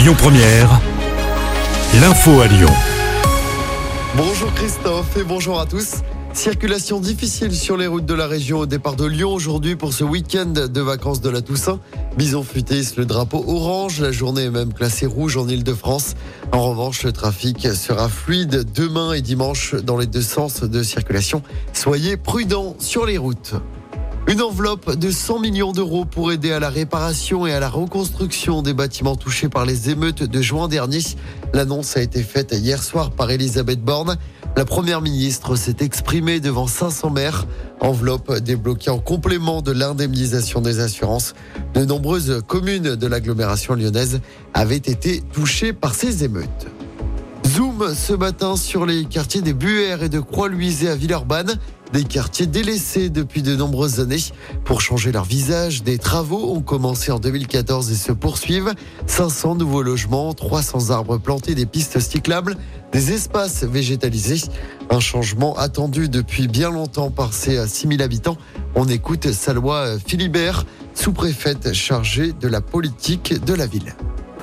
Lyon Première, l'info à Lyon. Bonjour Christophe et bonjour à tous. Circulation difficile sur les routes de la région au départ de Lyon aujourd'hui pour ce week-end de vacances de la Toussaint. Bison futé le drapeau orange. La journée est même classée rouge en Ile-de-France. En revanche, le trafic sera fluide demain et dimanche dans les deux sens de circulation. Soyez prudents sur les routes. Une enveloppe de 100 millions d'euros pour aider à la réparation et à la reconstruction des bâtiments touchés par les émeutes de juin dernier. L'annonce a été faite hier soir par Elisabeth Borne. La première ministre s'est exprimée devant 500 maires. Enveloppe débloquée en complément de l'indemnisation des assurances. De nombreuses communes de l'agglomération lyonnaise avaient été touchées par ces émeutes. Zoom ce matin sur les quartiers des Buères et de Croix-Luisée à Villeurbanne. Des quartiers délaissés depuis de nombreuses années. Pour changer leur visage, des travaux ont commencé en 2014 et se poursuivent. 500 nouveaux logements, 300 arbres plantés, des pistes cyclables, des espaces végétalisés. Un changement attendu depuis bien longtemps par ces 6000 habitants. On écoute Salwa Philibert, sous-préfète chargée de la politique de la ville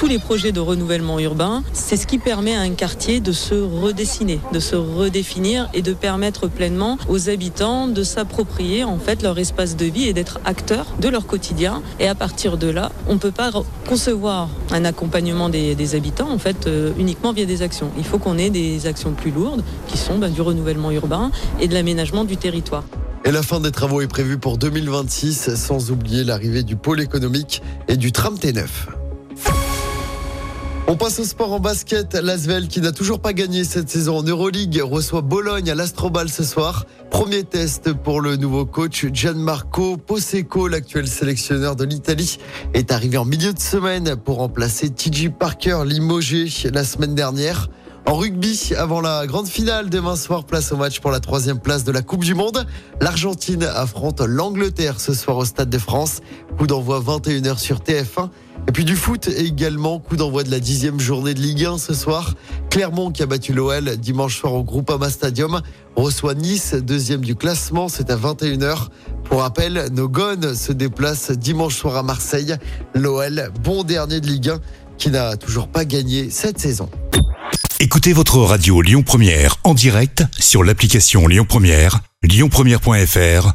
tous les projets de renouvellement urbain, c'est ce qui permet à un quartier de se redessiner, de se redéfinir et de permettre pleinement aux habitants de s'approprier en fait leur espace de vie et d'être acteurs de leur quotidien. Et à partir de là, on ne peut pas concevoir un accompagnement des, habitants en fait euh, uniquement via des actions. Il faut qu'on ait des actions plus lourdes qui sont ben, du renouvellement urbain et de l'aménagement du territoire. Et la fin des travaux est prévue pour 2026, sans oublier l'arrivée du pôle économique et du tram T9. On passe au sport en basket. L'Asvel, qui n'a toujours pas gagné cette saison en Euroleague, reçoit Bologne à l'Astrobal ce soir. Premier test pour le nouveau coach Gianmarco Poseco, l'actuel sélectionneur de l'Italie, est arrivé en milieu de semaine pour remplacer TJ Parker, limogé la semaine dernière. En rugby, avant la grande finale demain soir, place au match pour la troisième place de la Coupe du Monde. L'Argentine affronte l'Angleterre ce soir au Stade de France. Coup d'envoi 21h sur TF1. Et puis du foot également, coup d'envoi de la dixième journée de Ligue 1 ce soir. Clermont qui a battu l'OL dimanche soir au Groupama Stadium reçoit Nice, deuxième du classement, c'est à 21h. Pour rappel, nos gones se déplacent dimanche soir à Marseille. L'OL, bon dernier de Ligue 1, qui n'a toujours pas gagné cette saison. Écoutez votre radio Lyon Première en direct sur l'application Lyon Première, lyonpremière.fr